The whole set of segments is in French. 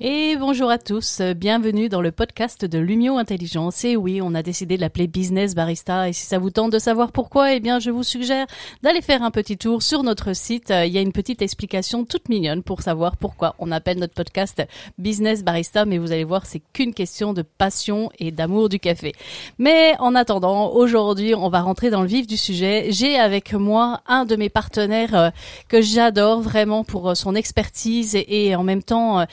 Et bonjour à tous, bienvenue dans le podcast de Lumio Intelligence. Et oui, on a décidé de l'appeler Business Barista. Et si ça vous tente de savoir pourquoi, eh bien, je vous suggère d'aller faire un petit tour sur notre site. Il y a une petite explication toute mignonne pour savoir pourquoi on appelle notre podcast Business Barista. Mais vous allez voir, c'est qu'une question de passion et d'amour du café. Mais en attendant, aujourd'hui, on va rentrer dans le vif du sujet. J'ai avec moi un de mes partenaires euh, que j'adore vraiment pour euh, son expertise et en même temps euh,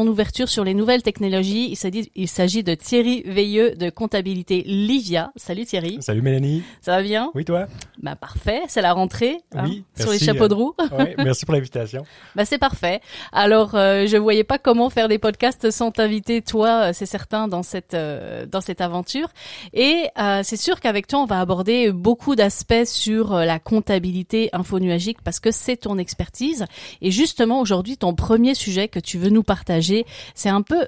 son ouverture sur les nouvelles technologies. Il s'agit de Thierry Veilleux de comptabilité Livia. Salut Thierry. Salut Mélanie. Ça va bien? Oui, toi? Bah parfait, c'est la rentrée hein, oui, sur les chapeaux de roue. oui, merci pour l'invitation. bah c'est parfait. Alors euh, je voyais pas comment faire des podcasts sans t'inviter toi, euh, c'est certain dans cette euh, dans cette aventure et euh, c'est sûr qu'avec toi on va aborder beaucoup d'aspects sur la comptabilité infonuagique parce que c'est ton expertise et justement aujourd'hui ton premier sujet que tu veux nous partager c'est un peu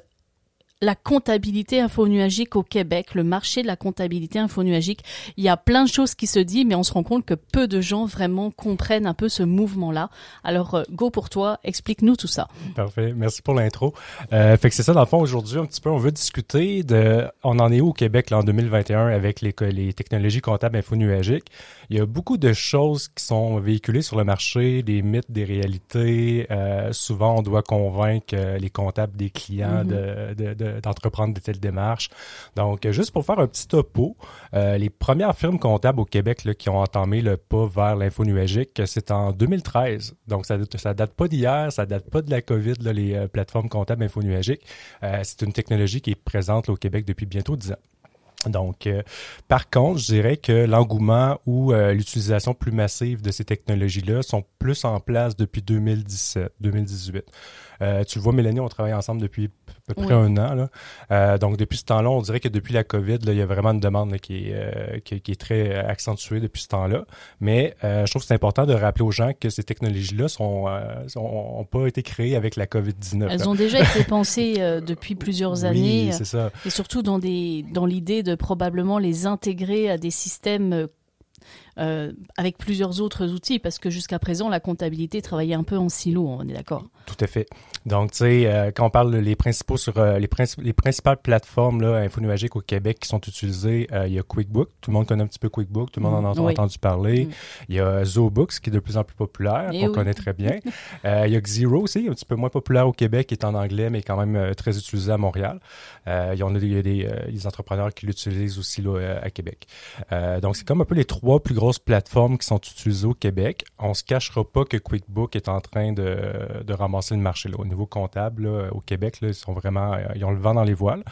la comptabilité infonuagique au Québec, le marché de la comptabilité infonuagique. Il y a plein de choses qui se disent, mais on se rend compte que peu de gens vraiment comprennent un peu ce mouvement-là. Alors, euh, go pour toi, explique-nous tout ça. Parfait, merci pour l'intro. Euh, fait que c'est ça, dans le fond, aujourd'hui, un petit peu, on veut discuter de, on en est où au Québec, là, en 2021, avec les, les technologies comptables infonuagiques. Il y a beaucoup de choses qui sont véhiculées sur le marché, des mythes, des réalités. Euh, souvent, on doit convaincre euh, les comptables des clients mm-hmm. de, de d'entreprendre de telles démarches. Donc, juste pour faire un petit topo, euh, les premières firmes comptables au Québec là, qui ont entamé le pas vers l'info nuagique, c'est en 2013. Donc, ça, ça date pas d'hier, ça date pas de la COVID, là, les euh, plateformes comptables info nuagiques. Euh, c'est une technologie qui est présente au Québec depuis bientôt 10 ans. Donc, par contre, je dirais que l'engouement ou l'utilisation plus massive de ces technologies-là sont plus en place depuis 2017, 2018. Euh, tu le vois, Mélanie, on travaille ensemble depuis à peu près un an. Là. Euh, donc, depuis ce temps-là, on dirait que depuis la COVID, là, il y a vraiment une demande qui, est, euh, qui, est très accentuée depuis ce temps-là. Mais je trouve que c'est important de rappeler aux gens que ces technologies-là sont, ont pas été créées avec la COVID-19. Elles ont déjà été pensées depuis plusieurs années. Oui, c'est ça. Et surtout dans, des, dans l'idée de probablement les intégrer à des systèmes euh, avec plusieurs autres outils, parce que jusqu'à présent, la comptabilité travaillait un peu en silo, on est d'accord? Tout à fait. Donc, tu sais, euh, quand on parle les principaux sur euh, les, les principales plateformes là, infonuagiques au Québec qui sont utilisées, il y a QuickBook, tout le monde connaît un petit peu QuickBook, tout le monde en a entendu parler. Mm. Il y a ZooBooks qui est de plus en plus populaire, eh qu'on connaît très bien. il y a Xero aussi, un petit peu moins populaire au Québec, qui est en anglais, mais quand même très utilisé à Montréal. il y en a, il y a des, des entrepreneurs qui l'utilisent aussi là, à Québec. donc, c'est comme un peu les trois plus grosses plateformes qui sont utilisées au Québec. On se cachera pas que QuickBook est en train de, de ramasser le marché. Là. Au niveau comptable, au Québec, là, ils sont vraiment, euh, ils ont le vent dans les voiles.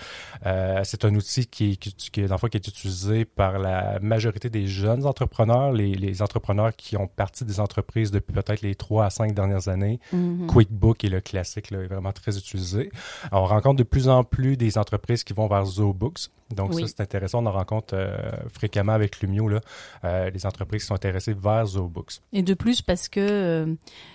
Euh, c'est un outil qui, qui, qui, qui est utilisé par la majorité des jeunes entrepreneurs, les, les entrepreneurs qui ont parti des entreprises depuis peut-être les trois à cinq dernières années. Mm-hmm. QuickBook est le classique, là, est vraiment très utilisé. on rencontre de plus en plus des entreprises qui vont vers ZooBooks. Donc ça, c'est intéressant. On en rencontre euh, fréquemment avec Lumio, là, euh, les entreprises qui sont intéressées vers ZooBooks. Et de plus, parce que euh,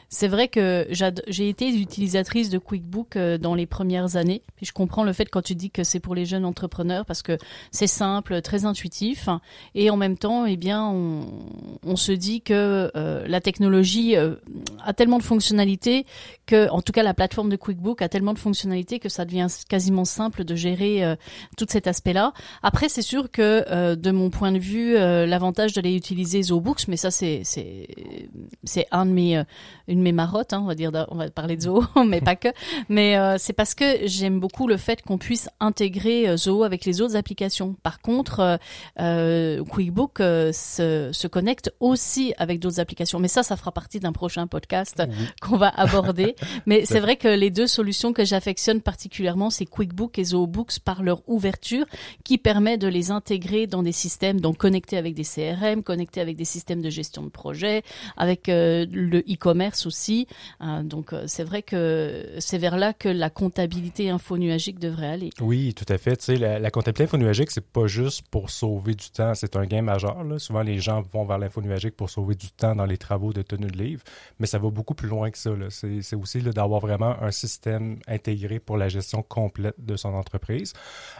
c'est vrai que j'ai été utilisatrice de QuickBook euh, dans les premières années. Je comprends le fait quand tu dis que c'est pour les jeunes entrepreneurs parce que c'est simple, très intuitif. Et en même temps, eh bien, on, se dit que euh, la technologie euh, a tellement de fonctionnalités que, en tout cas, la plateforme de QuickBook a tellement de fonctionnalités que ça devient quasiment simple de gérer tout cet aspect-là. Après, c'est sûr que de mon point de vue, l'avantage d'aller utiliser ZooBooks, mais ça, c'est c'est un de mes une mes marottes, hein, on va dire, on va parler de Zoho, mais pas que. Mais euh, c'est parce que j'aime beaucoup le fait qu'on puisse intégrer euh, Zoho avec les autres applications. Par contre, euh, euh QuickBook se, se, connecte aussi avec d'autres applications. Mais ça, ça fera partie d'un prochain podcast qu'on va aborder. mais c'est vrai que les deux solutions que j'affectionne particulièrement, c'est QuickBook et ZooBooks par leur ouverture qui permet de les intégrer dans des systèmes, donc connectés avec des CRM, connectés avec des systèmes de gestion de projet, avec le e-commerce aussi. Euh, donc c'est vrai que c'est vers là que la comptabilité infonuagique devrait aller. Oui, tout à fait. Sais, la, comptabilité infonuagique, c'est pas juste pour sauver du temps, c'est un gain majeur. Souvent, les gens vont vers l'infonuagique pour sauver du temps dans les travaux de tenue de livre, mais ça va beaucoup plus loin que ça. C'est aussi d'avoir vraiment un système intégré pour la gestion complète de son entreprise.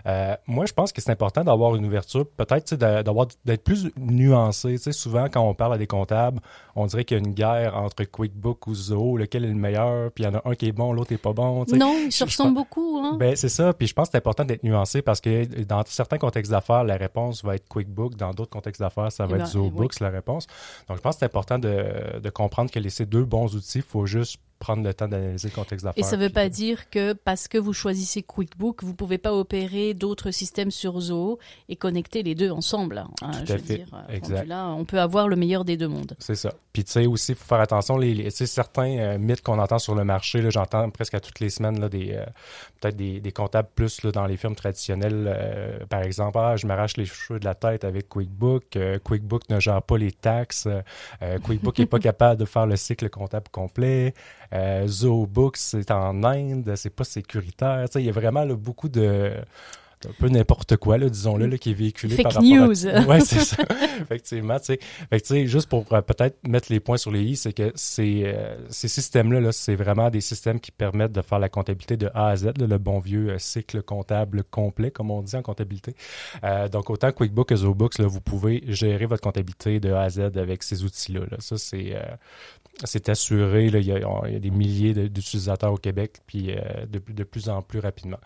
Euh, moi, je pense que c'est important d'avoir une ouverture, peut-être d'avoir d'être plus nuancé. Tu sais, souvent, quand on parle à des comptables, on dirait qu'il y a une guerre entre Ou Zoho, lequel est le meilleur, puis il y en a un qui est bon, l'autre n'est pas bon. Non, ils se ressemblent beaucoup. Hein? Ben, c'est ça, puis je pense que c'est important d'être nuancé parce que dans certains contextes d'affaires, la réponse va être QuickBook, dans d'autres contextes d'affaires, ça va eh être ben, Zoho Books, la réponse. Donc, je pense que c'est important de, de comprendre que ces deux bons outils, il faut juste prendre le temps d'analyser le contexte d'affaires. Et ça ne veut pas dire que parce que vous choisissez QuickBook, vous ne pouvez pas opérer d'autres systèmes sur Zoho et connecter les deux ensemble. Hein, Tout à fait. Dire, euh, exact. Là, on peut avoir le meilleur des deux mondes. C'est ça. Puis tu sais aussi, il faut faire attention, les, les certains euh, mythes qu'on entend sur le marché, j'entends presque à toutes les semaines là, des euh, peut-être des, des, comptables plus là, dans les firmes traditionnelles. par exemple, ah, je m'arrache les cheveux de la tête avec QuickBook. QuickBook ne gère pas les taxes. QuickBook n'est pas capable de faire le cycle comptable complet. Euh, Zoobooks, c'est en Inde, c'est pas sécuritaire. Il y a vraiment beaucoup de un peu n'importe quoi, là, disons-le, là, qui est véhiculé par rapport news. À... Ouais, c'est ça. Effectivement, tu sais. Fait que, juste pour euh, peut-être mettre les points sur les i, c'est que ces, euh, ces systèmes-là, -là, c'est vraiment des systèmes qui permettent de faire la comptabilité de A à Z, le bon vieux euh, cycle comptable complet, comme on dit en comptabilité. donc, autant QuickBooks que ZoBooks, là, vous pouvez gérer votre comptabilité de A à Z avec ces outils-là. Là. Ça, c'est c'est assuré. Là, il, y a, des milliers d'utilisateurs au Québec, puis de, de, plus en plus rapidement.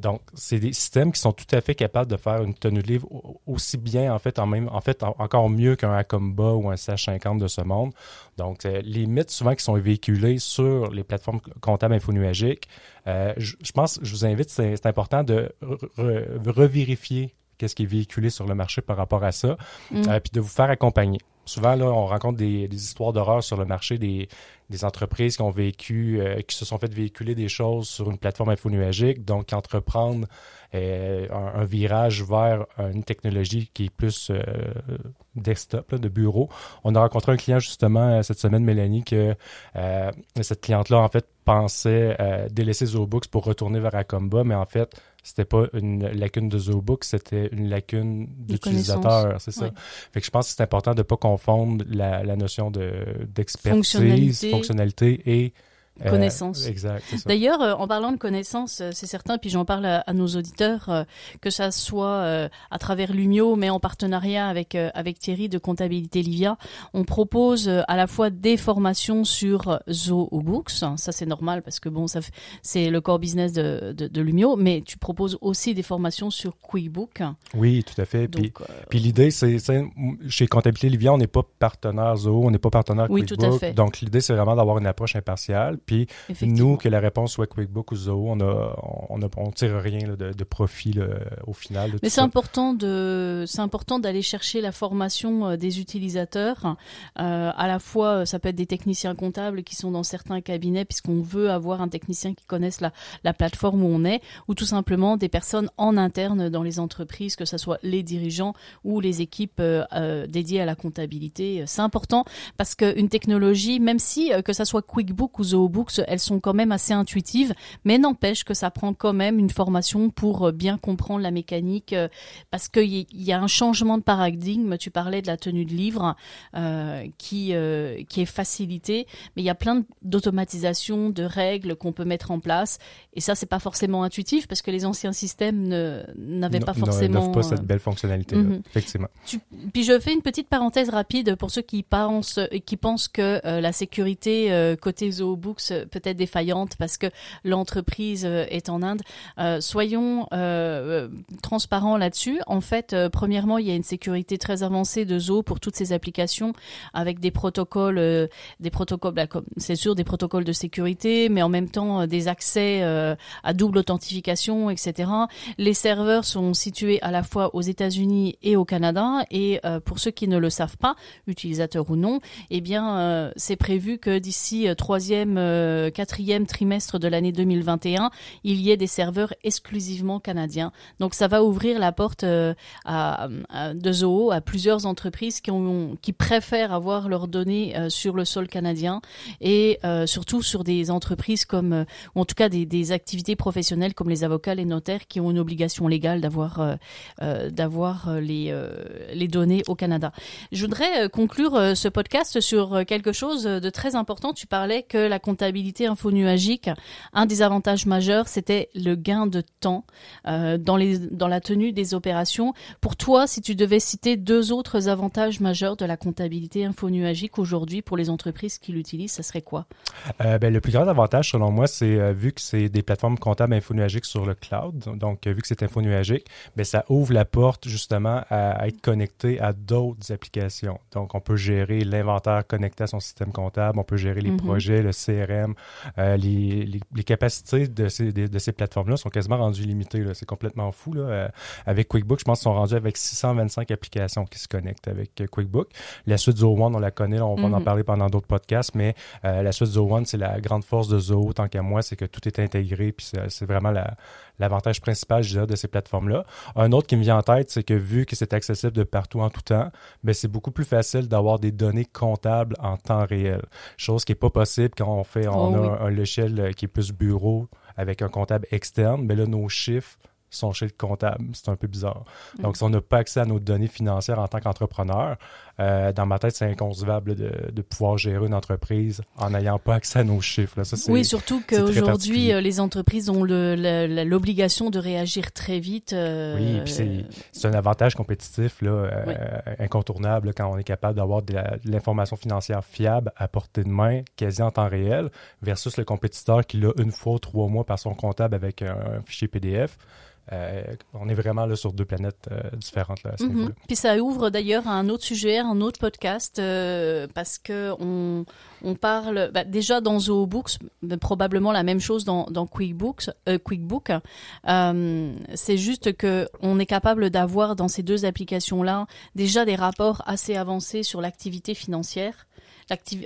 donc, c'est des systèmes qui sont tout à fait capables de faire une tenue de livre aussi bien, en fait, en même, en fait, encore mieux qu'un Acomba ou un CH50 de ce monde. Donc, euh, les mythes souvent qui sont véhiculés sur les plateformes comptables infonuagiques, euh, je, pense, je vous invite, c'est important de revérifier qu'est-ce qui est véhiculé sur le marché par rapport à ça, mm. euh, puis de vous faire accompagner. Souvent, là, on rencontre des, histoires d'horreur sur le marché, des, entreprises qui ont vécu, euh, qui se sont fait véhiculer des choses sur une plateforme infonuagique, donc entreprendre euh, un, virage vers une technologie qui est plus euh, desktop, de bureau. On a rencontré un client justement cette semaine, Mélanie, que cette cliente-là, en fait, pensait délaisser ZooBooks pour retourner vers Acomba, mais en fait, c'était pas une lacune de ZooBooks, c'était une lacune d'utilisateur, c'est ça. Fait que je pense que c'est important de pas confondre la, la notion de d'expertise, fonctionnalité et euh, connaissance. exact. D'ailleurs, euh, en parlant de connaissance, euh, c'est certain, puis j'en parle à, nos auditeurs, que ça soit à travers Lumio, mais en partenariat avec avec Thierry de Comptabilité Livia, on propose à la fois des formations sur ZooBooks, ça c'est normal parce que bon, ça c'est le core business de, de, Lumio, mais tu proposes aussi des formations sur QuickBook. Oui, tout à fait. puis, puis l'idée, c'est chez Comptabilité Livia, on n'est pas partenaire Zoo, on n'est pas partenaire oui, QuickBook, tout à fait. donc l'idée c'est vraiment d'avoir une approche impartiale. Puis nous, que la réponse soit QuickBook ou Zoho, on on tire rien de, de, profit au final. Mais c'est important de, c'est important d'aller chercher la formation euh, des utilisateurs. Euh, à la fois, ça peut être des techniciens comptables qui sont dans certains cabinets puisqu'on veut avoir un technicien qui connaisse la, la plateforme où on est, ou tout simplement des personnes en interne dans les entreprises, que ce soit les dirigeants ou les équipes euh, euh dédiées à la comptabilité. C'est important parce qu'une technologie, même si que ça soit QuickBook ou Zoho elles sont quand même assez intuitives, mais n'empêche que ça prend quand même une formation pour euh, bien comprendre la mécanique, euh, parce qu'il y a un changement de paradigme. Tu parlais de la tenue de livre euh, qui qui est facilitée, mais il y a plein d'automatisation, de règles qu'on peut mettre en place, et ça c'est pas forcément intuitif parce que les anciens systèmes n'avaient pas forcément pas cette belle fonctionnalité, mhm. effectivement. puis je fais une petite parenthèse rapide pour ceux qui pensent qui pensent que la sécurité côté ZooBooks peut-être défaillante parce que l'entreprise euh, est en Inde. Euh, soyons euh, transparents là-dessus. En fait, premièrement, il y a une sécurité très avancée de Zo pour toutes ces applications avec des protocoles, des protocoles, bah, c'est sûr, des protocoles de sécurité, mais en même temps des accès à double authentification, etc. Les serveurs sont situés à la fois aux États-Unis et au Canada. Et pour ceux qui ne le savent pas, utilisateurs ou non, eh bien, c'est prévu que d'ici troisième le quatrième trimestre de l'année 2021, il y ait des serveurs exclusivement canadiens. Donc ça va ouvrir la porte à, de Zoho à plusieurs entreprises qui, préfèrent avoir leurs données sur le sol canadien et surtout sur des entreprises comme, ou en tout cas des, activités professionnelles comme les avocats, les notaires qui ont une obligation légale d'avoir d'avoir les, les données au Canada. Je voudrais conclure ce podcast sur quelque chose de très important. Tu parlais que la comptabilité infonuagique, un des avantages majeurs, c'était le gain de temps euh, dans, les, dans la tenue des opérations. Pour toi, si tu devais citer deux autres avantages majeurs de la comptabilité infonuagique aujourd'hui pour les entreprises qui l'utilisent, ça serait quoi? Euh, ben, Le plus grand avantage, selon moi, c'est euh, vu que c'est des plateformes comptables infonuagiques sur le cloud, donc vu que c'est infonuagique, ben, ça ouvre la porte justement à être connecté à d'autres applications. Donc, on peut gérer l'inventaire connecté à son système comptable, on peut gérer les mhm. projets, le CRM. Euh, les, les, capacités de ces, de, ces plateformes-là sont quasiment rendues limitées. C'est complètement fou. Là. Euh, avec QuickBook, je pense qu'ils sont rendus avec 625 applications qui se connectent avec euh, QuickBook. La suite Zoho One, on la connaît, on va en mhm. parler pendant d'autres podcasts, mais la suite Zoho One, c'est la grande force de Zoho, tant qu'à moi, c'est que tout est intégré, puis c'est vraiment la, l'avantage principal, je dirais, de ces plateformes-là. Un autre qui me vient en tête, c'est que vu que c'est accessible de partout en tout temps, ben c'est beaucoup plus facile d'avoir des données comptables en temps réel. Chose qui n'est pas possible quand on fait, on oh a un, logiciel euh, qui est plus bureau avec un comptable externe, mais là, nos chiffres sont chez le comptable. C'est un peu bizarre. Mm. Donc, si on n'a pas accès à nos données financières en tant qu'entrepreneur, euh, dans ma tête, c'est inconcevable de, pouvoir gérer une entreprise en n'ayant pas accès à nos chiffres. Ça, oui, surtout qu'aujourd'hui, euh, les entreprises ont l'obligation de réagir très vite. Euh, oui, puis c'est un avantage compétitif là, incontournable quand on est capable d'avoir de l'information financière fiable à portée de main, quasi en temps réel, versus le compétiteur qui l'a une fois trois mois par son comptable avec un fichier PDF. Euh, on est vraiment là sur deux planètes euh, différentes là, mhm. Puis ça ouvre d'ailleurs un autre sujet, un autre podcast, euh, parce que on, on parle bah, déjà dans ZooBooks, probablement la même chose dans, dans QuickBooks, QuickBook. c'est juste que on est capable d'avoir dans ces deux applications là déjà des rapports assez avancés sur l'activité financière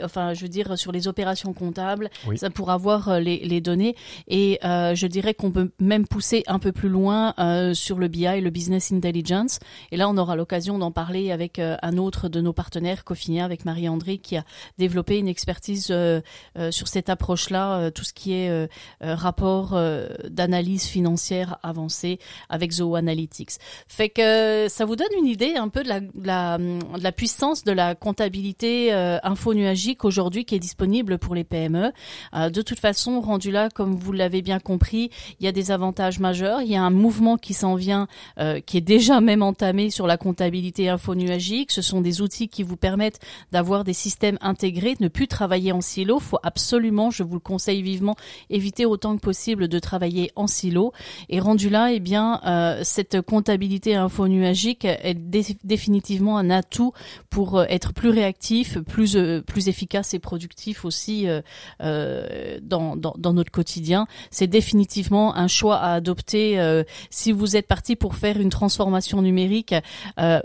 enfin, je veux dire, sur les opérations comptables, ça pour avoir euh, les, les données. Et euh, je dirais qu'on peut même pousser un peu plus loin euh, sur le BI, le Business Intelligence. Et là, on aura l'occasion d'en parler avec euh, un autre de nos partenaires, Cofinia, avec Marie-André, qui a développé une expertise sur cette approche-là, tout ce qui est rapport d'analyse financière avancée avec Zoho Analytics. Fait que ça vous donne une idée un peu de la, de la, de la puissance de la comptabilité info nuagique aujourd'hui qui est disponible pour les PME. Euh, de toute façon, rendu là, comme vous l'avez bien compris, il y a des avantages majeurs. Il y a un mouvement qui s'en vient, euh, qui est déjà même entamé sur la comptabilité infonuagique. Ce sont des outils qui vous permettent d'avoir des systèmes intégrés, de ne plus travailler en silo. Faut absolument, je vous le conseille vivement, éviter autant que possible de travailler en silo. Et rendu là, eh bien, euh, cette comptabilité infonuagique est définitivement un atout pour être plus réactif, plus plus efficace et productif aussi euh, euh, dans, dans, dans, notre quotidien. C'est définitivement un choix à adopter euh, si vous êtes parti pour faire une transformation numérique.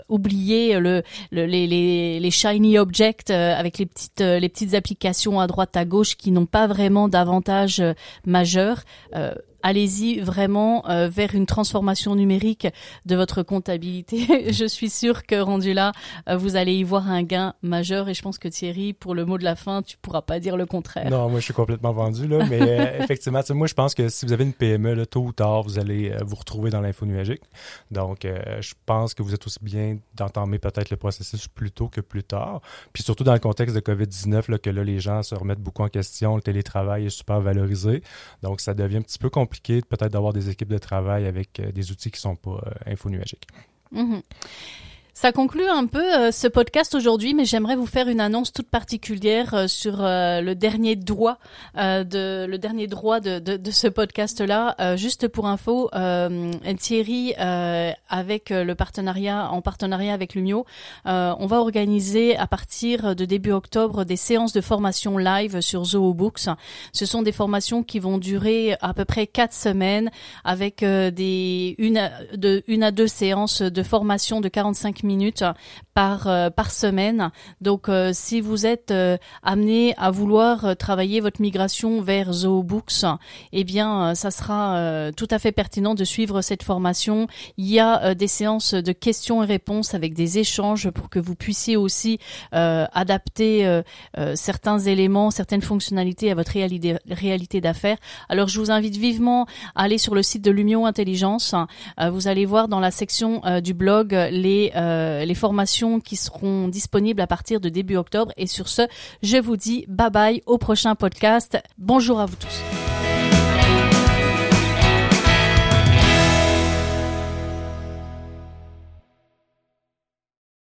oubliez le, les, les, les, shiny objects avec les petites les petites applications à droite à gauche qui n'ont pas vraiment d'avantage majeur allez-y vraiment euh, vers une transformation numérique de votre comptabilité. je suis sûre que rendu là, euh, vous allez y voir un gain majeur et je pense que Thierry, pour le mot de la fin, tu pourras pas dire le contraire. Non, moi je suis complètement vendu là, mais euh, effectivement, moi je pense que si vous avez une PME, là, tôt ou tard, vous allez vous retrouver dans l'info nuagique. Donc, je pense que vous êtes aussi bien d'entamer peut-être le processus plus tôt que plus tard. Puis surtout dans le contexte de COVID-19, là, que là, les gens se remettent beaucoup en question, le télétravail est super valorisé. Donc, ça devient un petit peu compliqué peut-être d'avoir des équipes de travail avec euh, des outils qui sont pas euh, infonuagiques. Mm ça conclut un peu euh, ce podcast aujourd'hui, mais j'aimerais vous faire une annonce toute particulière euh, sur euh, le dernier droit de le dernier droit de, de, de ce podcast-là. juste pour info, Thierry, avec le partenariat en partenariat avec Lumio, on va organiser à partir de début octobre des séances de formation live sur ZooBooks. Ce sont des formations qui vont durer à peu près quatre semaines, avec des une une à deux séances de formation de 45 minutes minutes par par semaine. Donc si vous êtes amené à vouloir travailler votre migration vers ZooBooks, eh bien ça sera tout à fait pertinent de suivre cette formation. Il y a des séances de questions et réponses avec des échanges pour que vous puissiez aussi adapter certains éléments, certaines fonctionnalités à votre réalité, réalité d'affaires. Alors je vous invite vivement à aller sur le site de l'Union Intelligence. Euh, vous allez voir dans la section euh, du blog les, euh, les formations qui seront disponibles à partir de début octobre. Et sur ce, je vous dis bye bye au prochain podcast. Bonjour à vous tous.